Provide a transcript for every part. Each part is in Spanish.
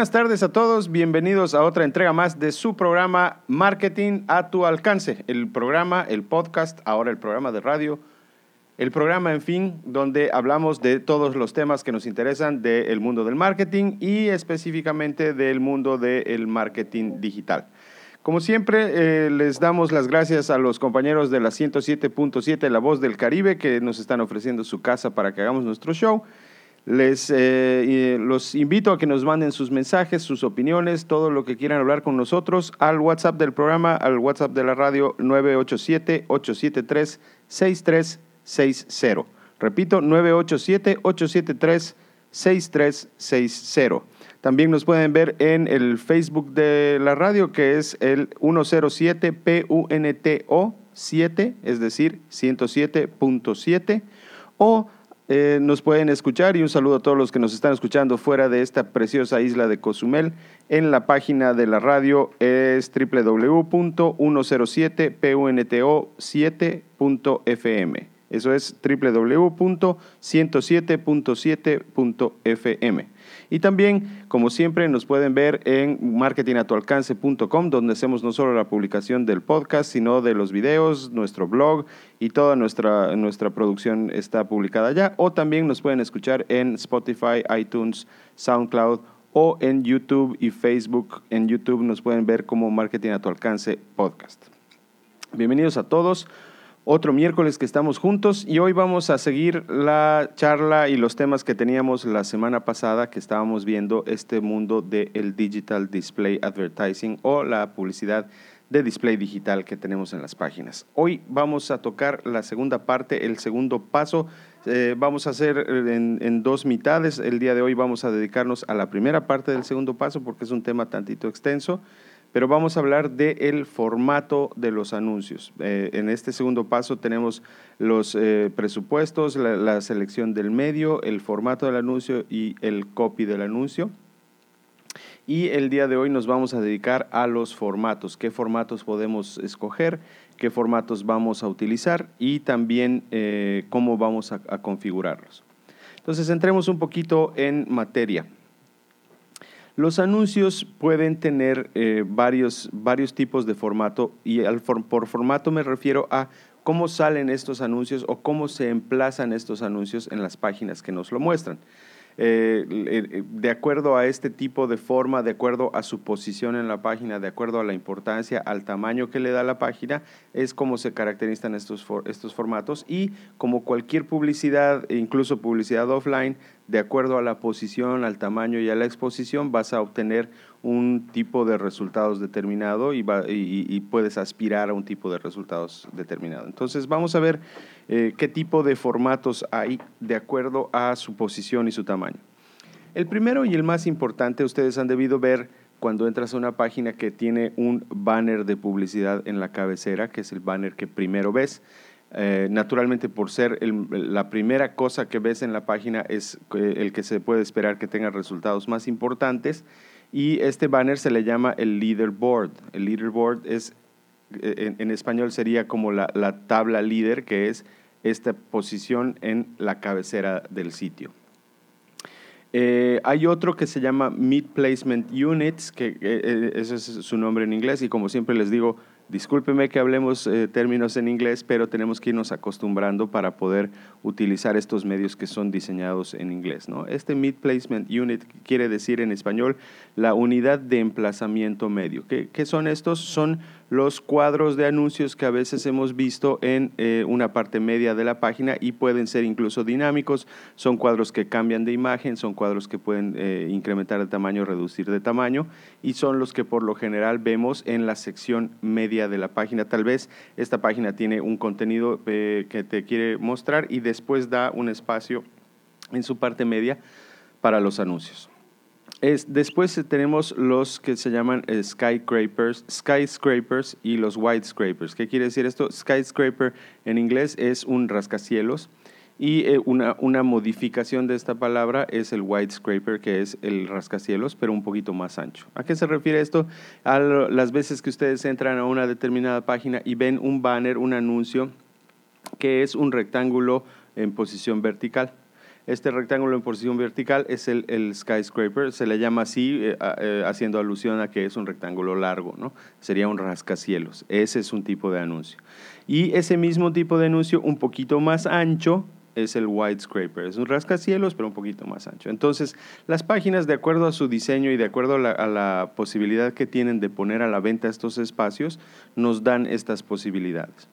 Buenas tardes a todos, bienvenidos a otra entrega más de su programa Marketing a tu alcance. El programa, el podcast, ahora el programa de radio, el programa, en fin, donde hablamos de todos los temas que nos interesan del mundo del marketing y específicamente del mundo del marketing digital. Como siempre, eh, les damos las gracias a los compañeros de la 107.7 La Voz del Caribe que nos están ofreciendo su casa para que hagamos nuestro show. Les eh, los invito a que nos manden sus mensajes, sus opiniones, todo lo que quieran hablar con nosotros al WhatsApp del programa, al WhatsApp de la radio 987-873-6360. Repito, 987-873-6360. También nos pueden ver en el Facebook de la radio, que es el 107 PUNTO 7, es decir, 107.7, o eh, nos pueden escuchar y un saludo a todos los que nos están escuchando fuera de esta preciosa isla de Cozumel. En la página de la radio es www.107punto7.fm. Eso es www.107.7.fm. Y también, como siempre, nos pueden ver en marketingatualcance.com, donde hacemos no solo la publicación del podcast, sino de los videos, nuestro blog y toda nuestra, nuestra producción está publicada allá. O también nos pueden escuchar en Spotify, iTunes, SoundCloud o en YouTube y Facebook. En YouTube nos pueden ver como Marketing a tu alcance podcast. Bienvenidos a todos otro miércoles que estamos juntos y hoy vamos a seguir la charla y los temas que teníamos la semana pasada que estábamos viendo este mundo del digital display advertising o la publicidad de display digital que tenemos en las páginas. Hoy vamos a tocar la segunda parte, el segundo paso. Eh, vamos a hacer en, en, dos mitades. El día de hoy vamos a dedicarnos a la primera parte del segundo paso porque es un tema tantito extenso pero vamos a hablar del formato de los anuncios. Eh, en este segundo paso tenemos los eh, presupuestos, la, selección del medio, el formato del anuncio y el copy del anuncio. Y el día de hoy nos vamos a dedicar a los formatos, qué formatos podemos escoger, qué formatos vamos a utilizar y también eh, cómo vamos a configurarlos. Entonces entremos un poquito en materia. Los anuncios pueden tener eh, varios, varios tipos de formato y por formato me refiero a cómo salen estos anuncios o cómo se emplazan estos anuncios en las páginas que nos lo muestran. Eh, eh, de acuerdo a este tipo de forma, de acuerdo a su posición en la página, de acuerdo a la importancia, al tamaño que le da la página, es como se caracterizan estos, estos formatos y como cualquier publicidad, incluso publicidad offline, de acuerdo a la posición, al tamaño y a la exposición, vas a obtener un tipo de resultados determinado y, y, puedes aspirar a un tipo de resultados determinado. Entonces vamos a ver eh, qué tipo de formatos hay de acuerdo a su posición y su tamaño. El primero y el más importante, ustedes han debido ver cuando entras a una página que tiene un banner de publicidad en la cabecera, que es el banner que primero ves. Eh, naturalmente, por ser la primera cosa que ves en la página es eh, el que se puede esperar que tenga resultados más importantes y este banner se le llama el leaderboard. El leaderboard es, eh, en, español sería como la, tabla líder, que es esta posición en la cabecera del sitio. Eh, hay otro que se llama Mid Placement Units, que eh, ese es su nombre en inglés, y como siempre les digo, Discúlpeme que hablemos eh, términos en inglés, pero tenemos que irnos acostumbrando para poder utilizar estos medios que son diseñados en inglés. ¿no? Este Mid Placement Unit quiere decir en español la unidad de emplazamiento medio. ¿Qué, qué son estos? Son los cuadros de anuncios que a veces hemos visto en eh, una parte media de la página y pueden ser incluso dinámicos. Son cuadros que cambian de imagen, son cuadros que pueden eh, incrementar de tamaño, reducir de tamaño y son los que por lo general vemos en la sección media de la página. Tal vez esta página tiene un contenido eh, que te quiere mostrar y después da un espacio en su parte media para los anuncios después tenemos los que se llaman eh, skyscrapers, skyscrapers y los scrapers. ¿Qué quiere decir esto? Skyscraper en inglés es un rascacielos y eh, una, una, modificación de esta palabra es el scraper, que es el rascacielos, pero un poquito más ancho. ¿A qué se refiere esto? A las veces que ustedes entran a una determinada página y ven un banner, un anuncio, que es un rectángulo en posición vertical. Este rectángulo en posición vertical es el, skyscraper, se le llama así eh, eh, haciendo alusión a que es un rectángulo largo, ¿no? Sería un rascacielos. Ese es un tipo de anuncio. Y ese mismo tipo de anuncio un poquito más ancho es el white scraper. Es un rascacielos, pero un poquito más ancho. Entonces, las páginas, de acuerdo a su diseño y de acuerdo a la, posibilidad que tienen de poner a la venta estos espacios, nos dan estas posibilidades.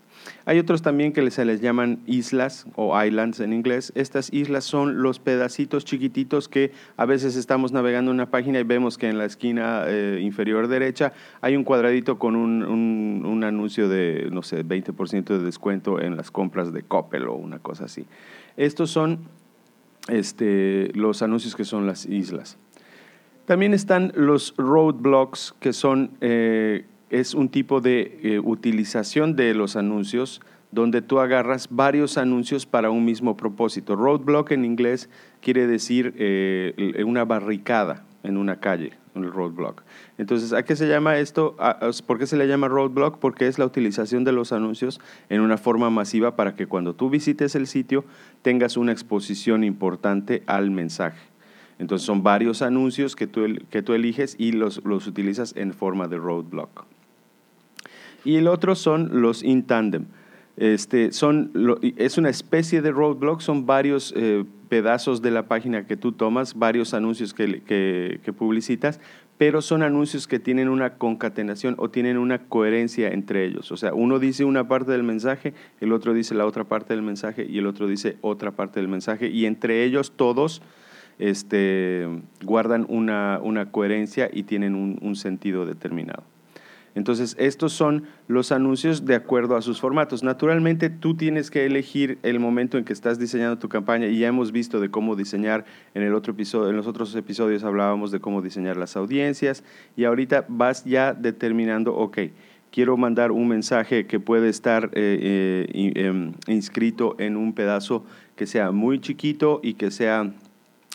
Hay otros también que se les llaman islas o islands en inglés. Estas islas son los pedacitos chiquititos que a veces estamos navegando una página y vemos que en la esquina eh, inferior derecha hay un cuadradito con un, un anuncio de, no sé, 20% de descuento en las compras de Coppel o una cosa así. Estos son este, los anuncios que son las islas. También están los roadblocks, que son, eh, es un tipo de eh, utilización de los anuncios donde tú agarras varios anuncios para un mismo propósito. Roadblock en inglés quiere decir eh, una barricada en una calle el roadblock. Entonces, ¿a qué se llama esto? ¿Por qué se le llama roadblock? Porque es la utilización de los anuncios en una forma masiva para que cuando tú visites el sitio tengas una exposición importante al mensaje. Entonces, son varios anuncios que tú, que tú eliges y los, los utilizas en forma de roadblock. Y el otro son los in tandem. Este, son, es una especie de roadblock, son varios eh, pedazos de la página que tú tomas, varios anuncios que, que, publicitas, pero son anuncios que tienen una concatenación o tienen una coherencia entre ellos. O sea, uno dice una parte del mensaje, el otro dice la otra parte del mensaje y el otro dice otra parte del mensaje y entre ellos todos este, guardan una, una coherencia y tienen un, un sentido determinado. Entonces, estos son los anuncios de acuerdo a sus formatos. Naturalmente, tú tienes que elegir el momento en que estás diseñando tu campaña y ya hemos visto de cómo diseñar en el otro episodio, en los otros episodios hablábamos de cómo diseñar las audiencias y ahorita vas ya determinando, ok, quiero mandar un mensaje que puede estar eh, eh, em, inscrito en un pedazo que sea muy chiquito y que sea,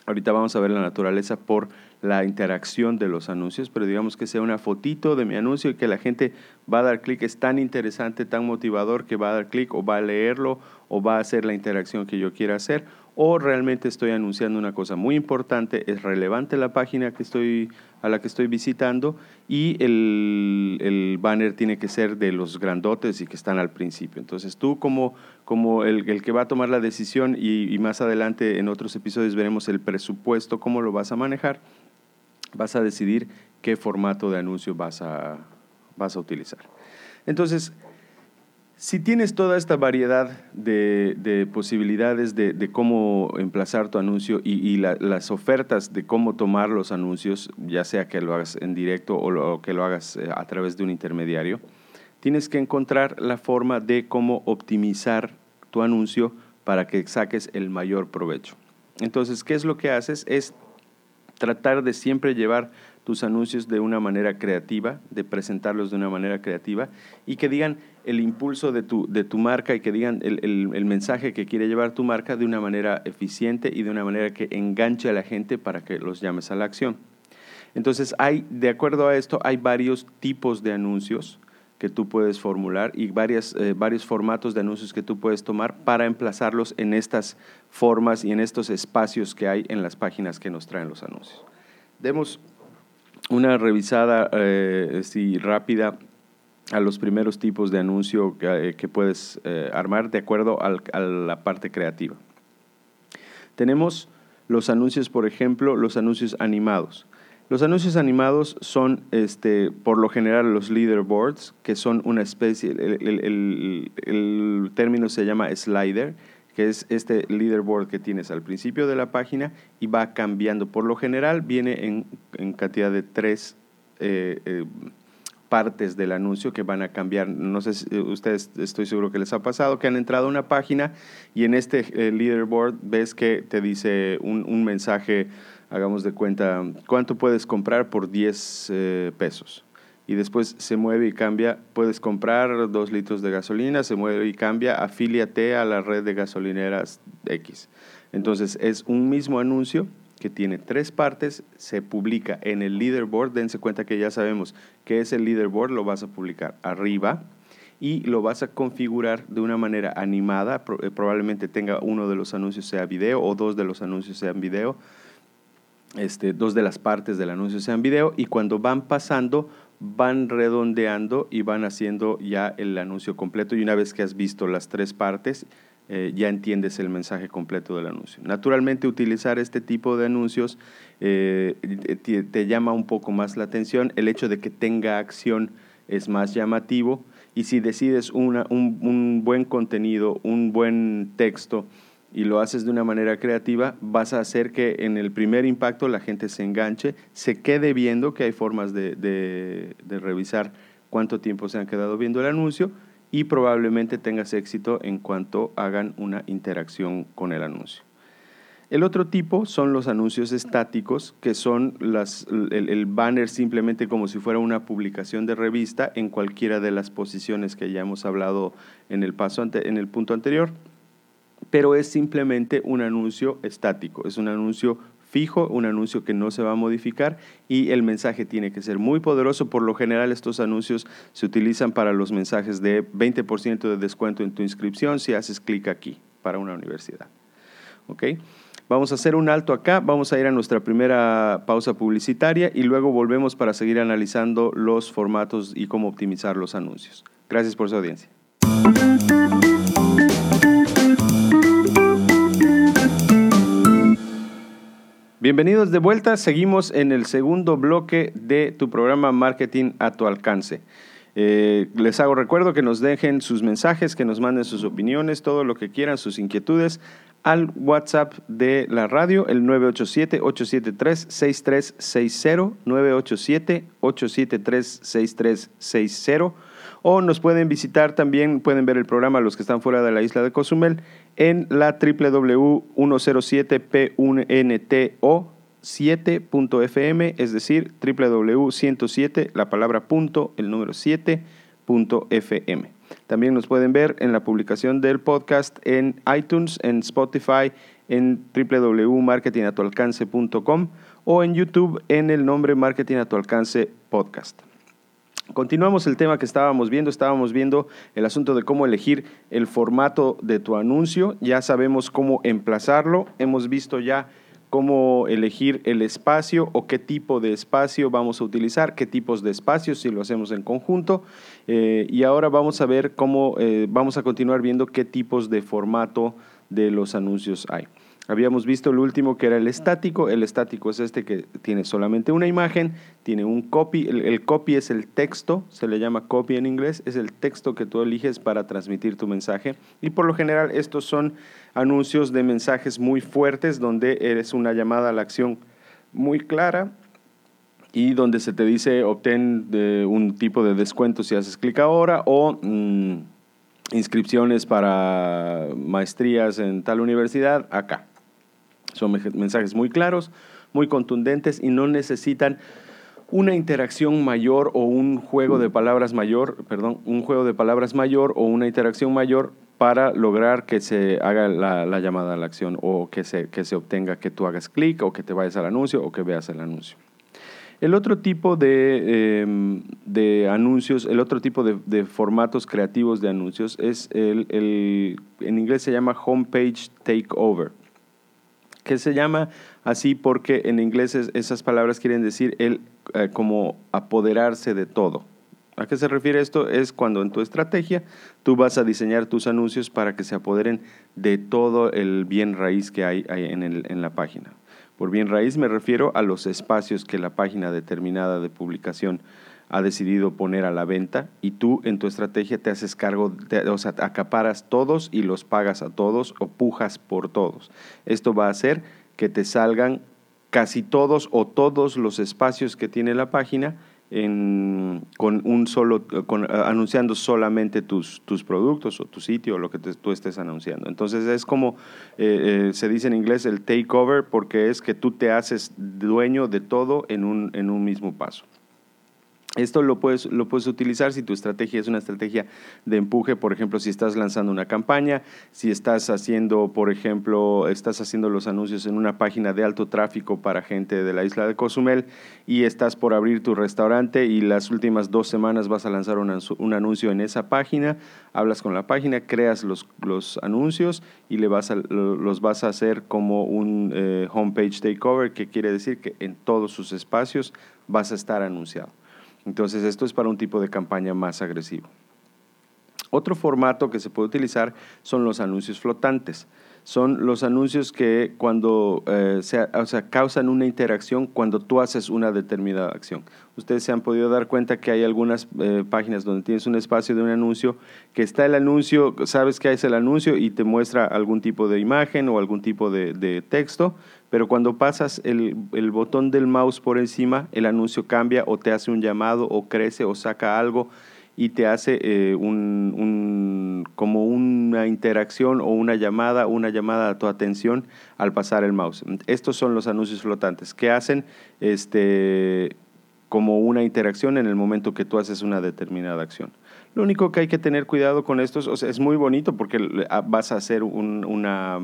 ahorita vamos a ver la naturaleza por la interacción de los anuncios, pero digamos que sea una fotito de mi anuncio y que la gente va a dar clic, es tan interesante, tan motivador que va a dar clic o va a leerlo o va a hacer la interacción que yo quiera hacer o realmente estoy anunciando una cosa muy importante, es relevante la página que estoy, a la que estoy visitando y el, banner tiene que ser de los grandotes y que están al principio. Entonces tú como, como el, que va a tomar la decisión y, y más adelante en otros episodios veremos el presupuesto, cómo lo vas a manejar, vas a decidir qué formato de anuncio vas a, vas a utilizar. Entonces, si tienes toda esta variedad de, posibilidades de, cómo emplazar tu anuncio y, las ofertas de cómo tomar los anuncios, ya sea que lo hagas en directo o, que lo hagas eh, a través de un intermediario, tienes que encontrar la forma de cómo optimizar tu anuncio para que saques el mayor provecho. Entonces, ¿qué es lo que haces? Es tratar de siempre llevar tus anuncios de una manera creativa, de presentarlos de una manera creativa y que digan el impulso de tu, de tu marca y que digan el, el, mensaje que quiere llevar tu marca de una manera eficiente y de una manera que enganche a la gente para que los llames a la acción. Entonces, hay, de acuerdo a esto, hay varios tipos de anuncios que tú puedes formular y eh, varios formatos de anuncios que tú puedes tomar para emplazarlos en estas formas y en estos espacios que hay en las páginas que nos traen los anuncios. Demos una revisada eh, rápida a los primeros tipos de anuncio que, eh, puedes armar de acuerdo a la parte creativa. Tenemos los anuncios, por ejemplo, los anuncios animados. Los anuncios animados son, este, por lo general, los leaderboards, que son una especie, el, término se llama slider, que es este leaderboard que tienes al principio de la página y va cambiando. Por lo general viene en, cantidad de tres eh, eh, partes del anuncio que van a cambiar. No sé si ustedes, estoy seguro que les ha pasado, que han entrado a una página y en este eh, leaderboard ves que te dice un, un mensaje hagamos de cuenta, ¿cuánto puedes comprar por 10 eh, pesos? Y después se mueve y cambia, puedes comprar dos litros de gasolina, se mueve y cambia, afíliate a la red de gasolineras X. Entonces es un mismo anuncio que tiene tres partes, se publica en el leaderboard, dense cuenta que ya sabemos qué es el leaderboard, lo vas a publicar arriba y lo vas a configurar de una manera animada. Eh, probablemente tenga uno de los anuncios sea video o dos de los anuncios sean video. Este, dos de las partes del anuncio sean video y cuando van pasando van redondeando y van haciendo ya el anuncio completo. Y una vez que has visto las tres partes eh, ya entiendes el mensaje completo del anuncio. Naturalmente utilizar este tipo de anuncios eh, te, llama un poco más la atención, el hecho de que tenga acción es más llamativo. Y si decides un, un buen contenido, un buen texto, y lo haces de una manera creativa, vas a hacer que en el primer impacto la gente se enganche, se quede viendo, que hay formas de, revisar cuánto tiempo se han quedado viendo el anuncio y probablemente tengas éxito en cuanto hagan una interacción con el anuncio. El otro tipo son los anuncios estáticos, que son el, banner simplemente como si fuera una publicación de revista en cualquiera de las posiciones que ya hemos hablado en el, paso en el punto anterior, pero es simplemente un anuncio estático, es un anuncio fijo, un anuncio que no se va a modificar y el mensaje tiene que ser muy poderoso. Por lo general estos anuncios se utilizan para los mensajes de 20% de descuento en tu inscripción si haces clic aquí para una universidad. ¿Ok? Vamos a hacer un alto acá, vamos a ir a nuestra primera pausa publicitaria y luego volvemos para seguir analizando los formatos y cómo optimizar los anuncios. Gracias por su audiencia. Bienvenidos de vuelta. Seguimos en el segundo bloque de tu programa Marketing a tu alcance. Eh, les hago recuerdo que nos dejen sus mensajes, que nos manden sus opiniones, todo lo que quieran, sus inquietudes al WhatsApp de la radio, el 987-873-6360, 987-873-6360 o nos pueden visitar también, pueden ver el programa los que están fuera de la isla de Cozumel en la www.107p1nto7.fm, es decir, www.107, la palabra punto, el número 7.fm. También nos pueden ver en la publicación del podcast en iTunes, en Spotify, en www.marketingatualcance.com o en YouTube en el nombre Marketing a tu alcance podcast. Continuamos el tema que estábamos viendo, estábamos viendo el asunto de cómo elegir el formato de tu anuncio, ya sabemos cómo emplazarlo, hemos visto ya cómo elegir el espacio o qué tipo de espacio vamos a utilizar, qué tipos de espacios si lo hacemos en conjunto. Eh, y ahora vamos a ver cómo, eh, vamos a continuar viendo qué tipos de formato de los anuncios hay. Habíamos visto el último que era el estático. El estático es este que tiene solamente una imagen, tiene un copy. El, copy es el texto, se le llama copy en inglés, es el texto que tú eliges para transmitir tu mensaje. Y por lo general estos son anuncios de mensajes muy fuertes donde eres una llamada a la acción muy clara y donde se te dice obtén de un tipo de descuento si haces clic ahora o... Mm, inscripciones para maestrías en tal universidad acá. Son mensajes muy claros, muy contundentes y no necesitan una interacción mayor o un juego de palabras mayor, perdón, un juego de palabras mayor o una interacción mayor para lograr que se haga la, llamada a la acción o que se, que se obtenga que tú hagas clic o que te vayas al anuncio o que veas el anuncio. El otro tipo de, em, de anuncios, el otro tipo de, de, formatos creativos de anuncios es el, el, en inglés se llama homepage takeover que se llama así porque en inglés esas palabras quieren decir el eh, como apoderarse de todo. ¿A qué se refiere esto? Es cuando en tu estrategia tú vas a diseñar tus anuncios para que se apoderen de todo el bien raíz que hay, en, en la página. Por bien raíz me refiero a los espacios que la página determinada de publicación ha decidido poner a la venta y tú en tu estrategia te haces cargo, o sea, acaparas todos y los pagas a todos o pujas por todos. Esto va a hacer que te salgan casi todos o todos los espacios que tiene la página con un solo, con, anunciando solamente tus, tus productos o tu sitio o lo que tú estés anunciando. Entonces es como eh, eh, se dice en inglés el takeover porque es que tú te haces dueño de todo en un, en un mismo paso. Esto lo puedes, lo puedes utilizar si tu estrategia es una estrategia de empuje, por ejemplo, si estás lanzando una campaña, si estás haciendo, por ejemplo, estás haciendo los anuncios en una página de alto tráfico para gente de la isla de Cozumel y estás por abrir tu restaurante y las últimas dos semanas vas a lanzar un, anuncio en esa página, hablas con la página, creas los, los anuncios y le vas a, los vas a hacer como un eh, homepage takeover, que quiere decir que en todos sus espacios vas a estar anunciado. Entonces esto es para un tipo de campaña más agresivo. Otro formato que se puede utilizar son los anuncios flotantes. Son los anuncios que cuando eh, causan una interacción cuando tú haces una determinada acción. Ustedes se han podido dar cuenta que hay algunas eh, páginas donde tienes un espacio de un anuncio, que está el anuncio, sabes que es el anuncio y te muestra algún tipo de imagen o algún tipo de texto, pero cuando pasas el, botón del mouse por encima, el anuncio cambia o te hace un llamado o crece o saca algo y te hace eh, un, como una interacción o una llamada, una llamada a tu atención al pasar el mouse. Estos son los anuncios flotantes que hacen este, como una interacción en el momento que tú haces una determinada acción. Lo único que hay que tener cuidado con estos, o sea, es muy bonito porque vas a hacer una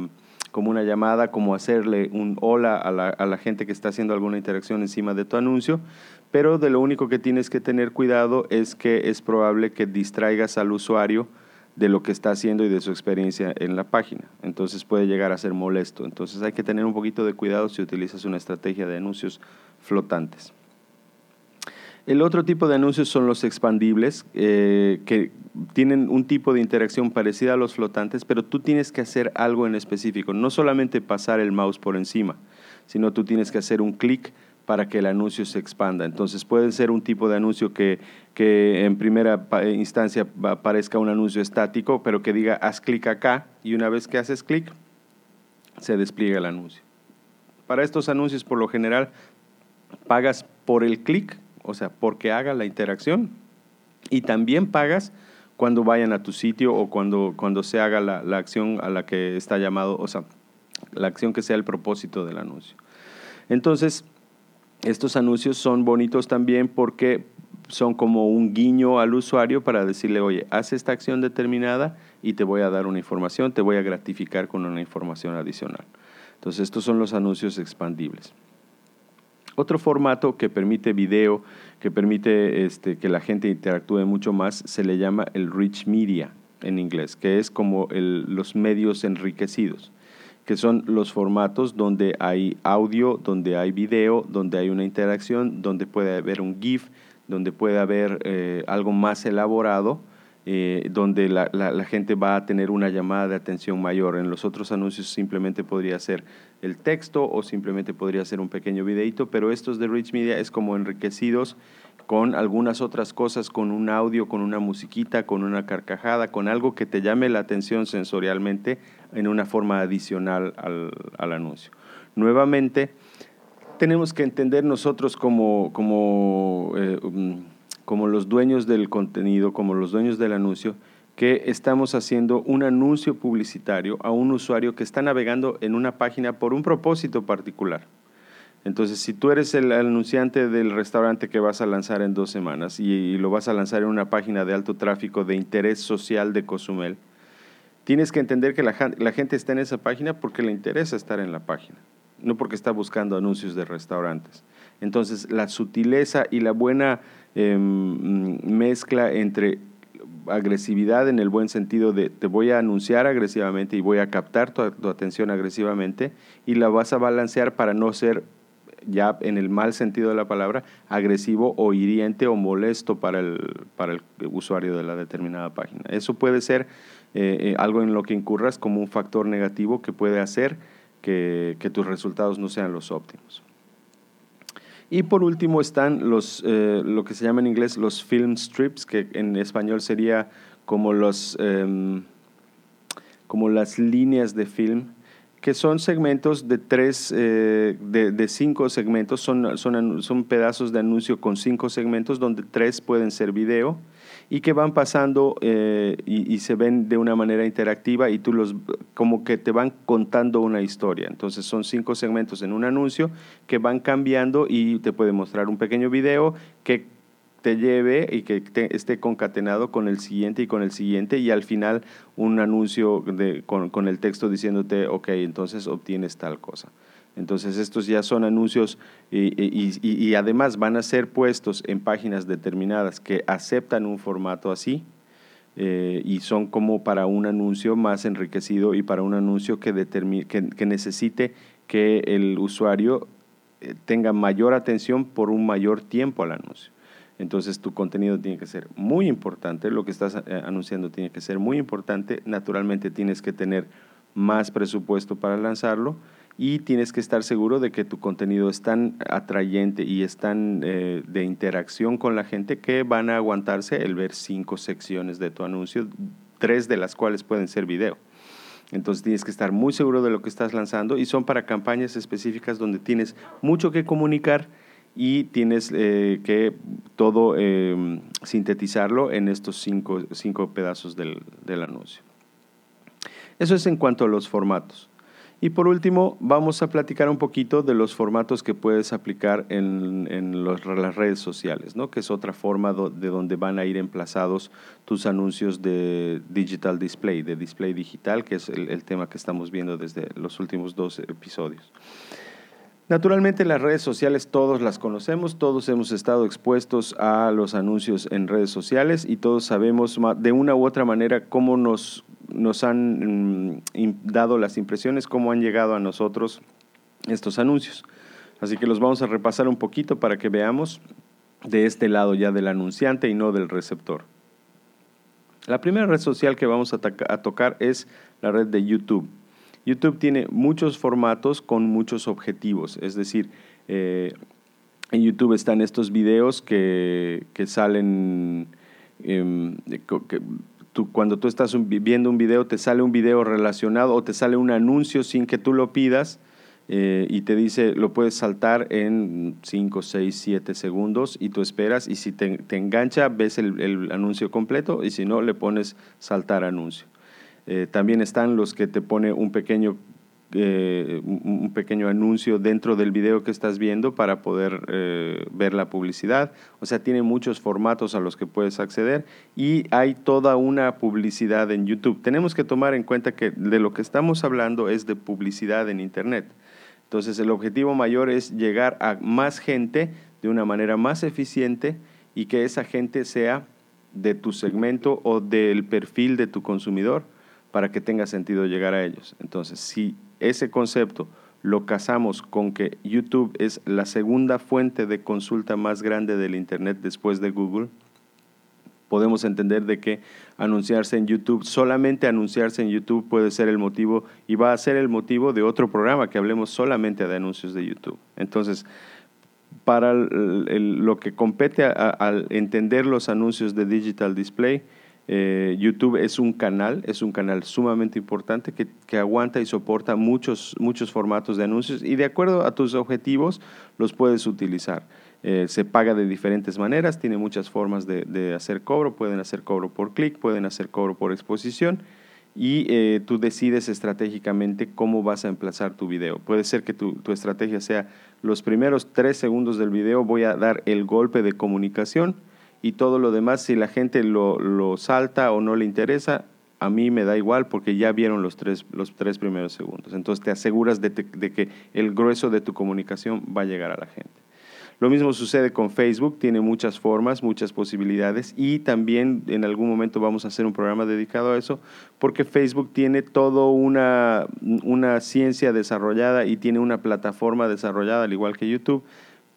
como una llamada, como hacerle un hola a la, a la gente que está haciendo alguna interacción encima de tu anuncio, pero de lo único que tienes que tener cuidado es que es probable que distraigas al usuario de lo que está haciendo y de su experiencia en la página. Entonces puede llegar a ser molesto. Entonces hay que tener un poquito de cuidado si utilizas una estrategia de anuncios flotantes. El otro tipo de anuncios son los expandibles, eh, que tienen un tipo de interacción parecida a los flotantes, pero tú tienes que hacer algo en específico, no solamente pasar el mouse por encima, sino tú tienes que hacer un clic para que el anuncio se expanda. Entonces puede ser un tipo de anuncio que, que en primera instancia aparezca un anuncio estático, pero que diga haz clic acá y una vez que haces clic, se despliega el anuncio. Para estos anuncios, por lo general, pagas por el clic o sea, porque haga la interacción. Y también pagas cuando vayan a tu sitio o cuando, cuando se haga la, la acción a la que está llamado, o sea, la acción que sea el propósito del anuncio. Entonces, estos anuncios son bonitos también porque son como un guiño al usuario para decirle, oye, haz esta acción determinada y te voy a dar una información, te voy a gratificar con una información adicional. Entonces, estos son los anuncios expandibles. Otro formato que permite video, que permite este, que la gente interactúe mucho más, se le llama el rich media en inglés, que es como los medios enriquecidos, que son los formatos donde hay audio, donde hay video, donde hay una interacción, donde puede haber un GIF, donde puede haber eh, algo más elaborado eh, donde la, la, gente va a tener una llamada de atención mayor. En los otros anuncios simplemente podría ser el texto o simplemente podría ser un pequeño videito, pero estos de Rich Media es como enriquecidos con algunas otras cosas, con un audio, con una musiquita, con una carcajada, con algo que te llame la atención sensorialmente en una forma adicional al, anuncio. Nuevamente, tenemos que entender nosotros como, como eh, um, como los dueños del contenido, como los dueños del anuncio, que estamos haciendo un anuncio publicitario a un usuario que está navegando en una página por un propósito particular. Entonces, si tú eres el anunciante del restaurante que vas a lanzar en dos semanas y, lo vas a lanzar en una página de alto tráfico de interés social de Cozumel, tienes que entender que la, gente está en esa página porque le interesa estar en la página, no porque está buscando anuncios de restaurantes. Entonces, la sutileza y la buena Em, mezcla entre agresividad en el buen sentido de te voy a anunciar agresivamente y voy a captar tu, atención agresivamente y la vas a balancear para no ser ya en el mal sentido de la palabra, agresivo o hiriente o molesto para el, para el usuario de la determinada página. Eso puede ser eh, eh, algo en lo que incurras como un factor negativo que puede hacer que tus resultados no sean los óptimos. Y por último están los, eh, lo que se llama en inglés los film strips, que en español sería como, los, em, como las líneas de film, que son segmentos de tres, eh, de, de, cinco segmentos, son, son, son pedazos de anuncio con cinco segmentos, donde tres pueden ser video y que van pasando eh, y, se ven de una manera interactiva y tú los como que te van contando una historia. Entonces son cinco segmentos en un anuncio que van cambiando y te puede mostrar un pequeño video que te lleve y que esté concatenado con el siguiente y con el siguiente y al final un anuncio de, con, con, el texto diciéndote, ok, entonces obtienes tal cosa. Entonces estos ya son anuncios y, y, y, además van a ser puestos en páginas determinadas que aceptan un formato así eh, y son como para un anuncio más enriquecido y para un anuncio que, que, que necesite que el usuario eh, tenga mayor atención por un mayor tiempo al anuncio. Entonces tu contenido tiene que ser muy importante, lo que estás eh, anunciando tiene que ser muy importante, naturalmente tienes que tener más presupuesto para lanzarlo y tienes que estar seguro de que tu contenido es tan atrayente y es tan eh, de interacción con la gente que van a aguantarse el ver cinco secciones de tu anuncio, tres de las cuales pueden ser video. Entonces tienes que estar muy seguro de lo que estás lanzando y son para campañas específicas donde tienes mucho que comunicar y tienes eh, que todo em, sintetizarlo en estos cinco, cinco pedazos del, del, anuncio. Eso es en cuanto a los formatos. Y por último, vamos a platicar un poquito de los formatos que puedes aplicar en, en los, las redes sociales, ¿no? que es otra forma de donde van a ir emplazados tus anuncios de digital display, de display digital, que es el tema que estamos viendo desde los últimos dos episodios. Naturalmente las redes sociales todos las conocemos, todos hemos estado expuestos a los anuncios en redes sociales y todos sabemos de una u otra manera cómo nos, nos han mm, dado las impresiones, cómo han llegado a nosotros estos anuncios. Así que los vamos a repasar un poquito para que veamos de este lado ya del anunciante y no del receptor. La primera red social que vamos a, a tocar es la red de YouTube. YouTube tiene muchos formatos con muchos objetivos, es decir, eh, en YouTube están estos videos que, salen, em, cuando tú estás viendo un video, te sale un video relacionado o te sale un anuncio sin que tú lo pidas eh, y te dice, lo puedes saltar en 5, 6, 7 segundos y tú esperas y si te, engancha, ves el anuncio completo y si no, le pones saltar anuncio. Eh, también están los que te pone un pequeño, eh, un pequeño anuncio dentro del video que estás viendo para poder eh, ver la publicidad. O sea, tiene muchos formatos a los que puedes acceder y hay toda una publicidad en YouTube. Tenemos que tomar en cuenta que de lo que estamos hablando es de publicidad en Internet. Entonces, el objetivo mayor es llegar a más gente de una manera más eficiente y que esa gente sea de tu segmento o del perfil de tu consumidor para que tenga sentido llegar a ellos. Entonces, si ese concepto lo casamos con que YouTube es la segunda fuente de consulta más grande del Internet después de Google, podemos entender de que anunciarse en YouTube, solamente anunciarse en YouTube puede ser el motivo y va a ser el motivo de otro programa que hablemos solamente de anuncios de YouTube. Entonces, para lo que compete al entender los anuncios de Digital Display, eh, YouTube es un canal, es un canal sumamente importante que, aguanta y soporta muchos, muchos formatos de anuncios y de acuerdo a tus objetivos los puedes utilizar. Eh, se paga de diferentes maneras, tiene muchas formas de, de hacer cobro, pueden hacer cobro por clic, pueden hacer cobro por exposición y eh, tú decides estratégicamente cómo vas a emplazar tu video. Puede ser que tu, tu estrategia sea los primeros tres segundos del video voy a dar el golpe de comunicación, y todo lo demás, si la gente lo, lo, salta o no le interesa, a mí me da igual porque ya vieron los tres, los tres primeros segundos. Entonces te aseguras de, que el grueso de tu comunicación va a llegar a la gente. Lo mismo sucede con Facebook, tiene muchas formas, muchas posibilidades y también en algún momento vamos a hacer un programa dedicado a eso porque Facebook tiene toda una, una ciencia desarrollada y tiene una plataforma desarrollada al igual que YouTube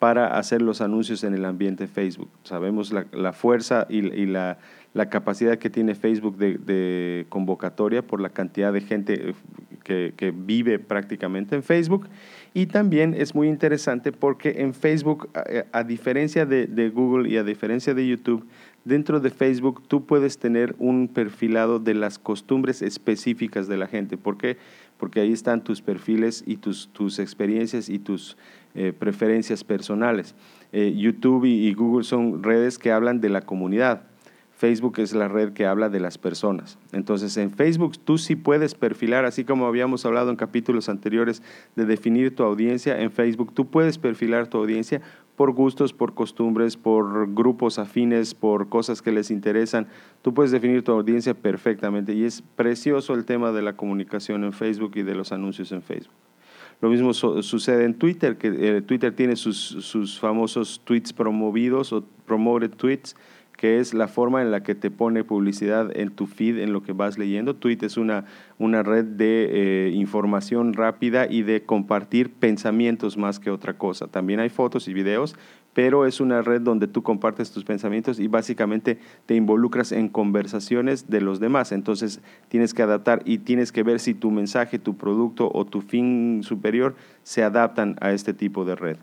para hacer los anuncios en el ambiente Facebook. Sabemos la, fuerza y, la, capacidad que tiene Facebook de, convocatoria por la cantidad de gente eh, que, vive prácticamente en Facebook. Y también es muy interesante porque en Facebook, a, diferencia de, de, Google y a diferencia de YouTube, dentro de Facebook tú puedes tener un perfilado de las costumbres específicas de la gente. ¿Por qué? Porque ahí están tus perfiles y tus, tus experiencias y tus eh, preferencias personales. Eh, YouTube y, Google son redes que hablan de la comunidad. Facebook es la red que habla de las personas. Entonces en Facebook tú sí puedes perfilar, así como habíamos hablado en capítulos anteriores de definir tu audiencia, en Facebook tú puedes perfilar tu audiencia por gustos, por costumbres, por grupos afines, por cosas que les interesan. Tú puedes definir tu audiencia perfectamente y es precioso el tema de la comunicación en Facebook y de los anuncios en Facebook. Lo mismo sucede en Twitter, que eh, Twitter tiene sus, sus famosos tweets promovidos o promoted tweets que es la forma en la que te pone publicidad en tu feed, en lo que vas leyendo. Twitter es una, una red de eh, información rápida y de compartir pensamientos más que otra cosa. También hay fotos y videos, pero es una red donde tú compartes tus pensamientos y básicamente te involucras en conversaciones de los demás. Entonces tienes que adaptar y tienes que ver si tu mensaje, tu producto o tu fin superior se adaptan a este tipo de red.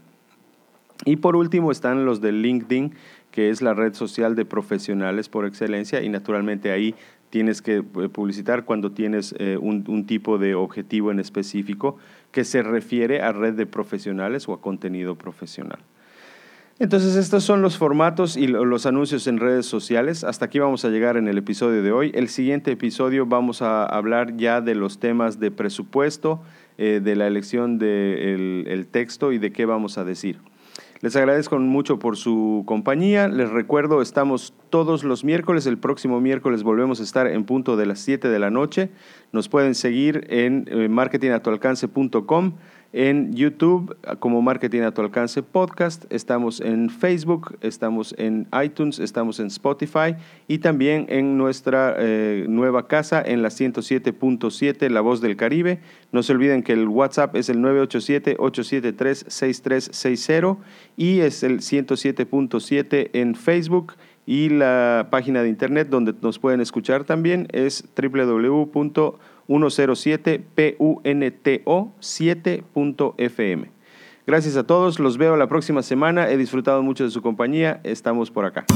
Y por último están los de LinkedIn, que es la red social de profesionales por excelencia y naturalmente ahí tienes que eh, publicitar cuando tienes eh, un, tipo de objetivo en específico que se refiere a red de profesionales o a contenido profesional. Entonces estos son los formatos y los anuncios en redes sociales. Hasta aquí vamos a llegar en el episodio de hoy. El siguiente episodio vamos a hablar ya de los temas de presupuesto, eh, de la elección del texto y de qué vamos a decir. Les agradezco mucho por su compañía. Les recuerdo, estamos todos los miércoles. El próximo miércoles volvemos a estar en punto de las 7 de la noche. Nos pueden seguir en eh, marketingatualcance.com en YouTube como Marketing a tu alcance podcast, estamos en Facebook, estamos en iTunes, estamos en Spotify y también en nuestra eh, nueva casa en la 107.7 La Voz del Caribe. No se olviden que el WhatsApp es el 987-873-6360 y es el 107.7 en Facebook y la página de internet donde nos pueden escuchar también es www 107punto7.fm. Gracias a todos, los veo la próxima semana, he disfrutado mucho de su compañía, estamos por acá.